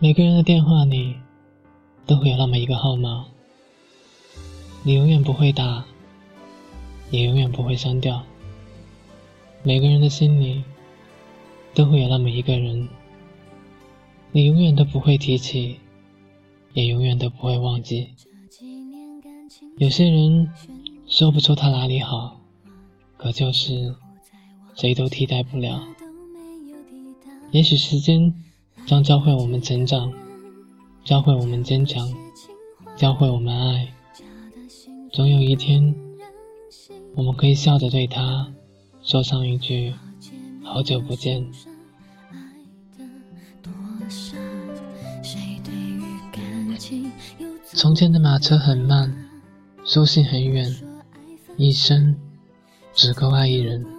每个人的电话里都会有那么一个号码，你永远不会打，也永远不会删掉。每个人的心里都会有那么一个人，你永远都不会提起，也永远都不会忘记。有些人说不出他哪里好，可就是谁都替代不了。也许时间。将教会我们成长，教会我们坚强，教会我们爱。总有一天，我们可以笑着对他说上一句“好久不见”。从前的马车很慢，书信很远，一生只够爱一人。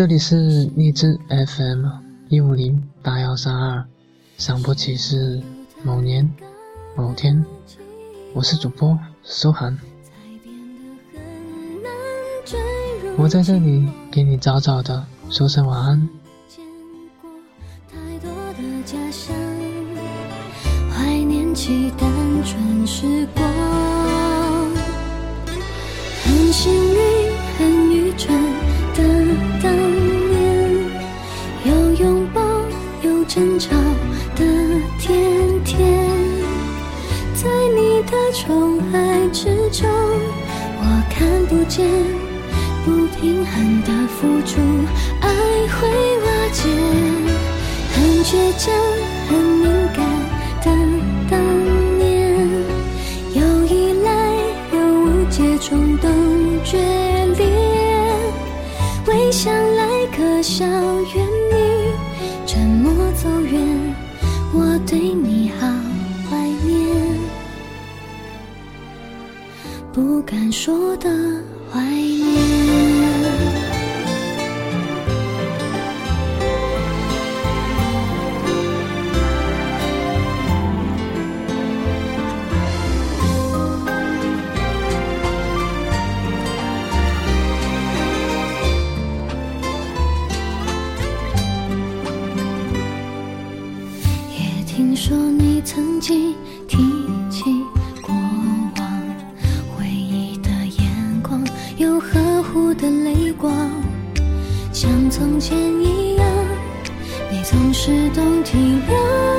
这里是荔枝 FM 一五零八幺三二，想不起是某年某天，我是主播苏涵，我在这里给你早早的说声晚安。起单纯时光，争吵的天天，在你的宠爱之中，我看不见不平衡的付出，爱会瓦解，很倔强，很敏感的当年，有依赖，有误解，冲动决裂，微笑来可笑，愿你沉默。对你好怀念，不敢说的怀念。提起过往，回忆的眼光有呵护的泪光，像从前一样，你总是懂体谅。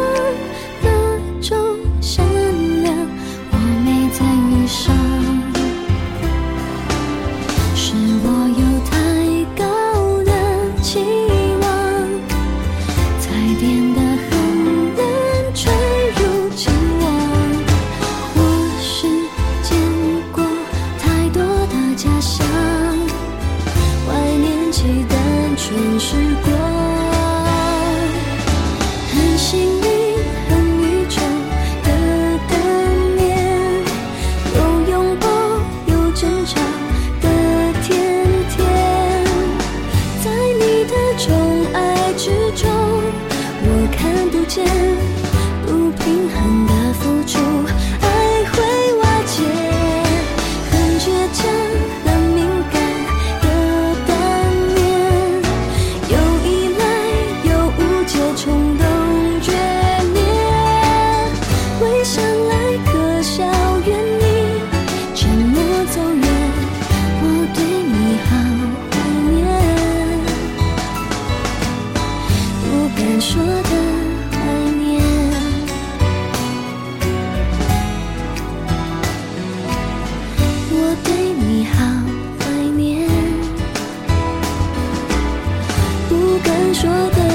人世。说的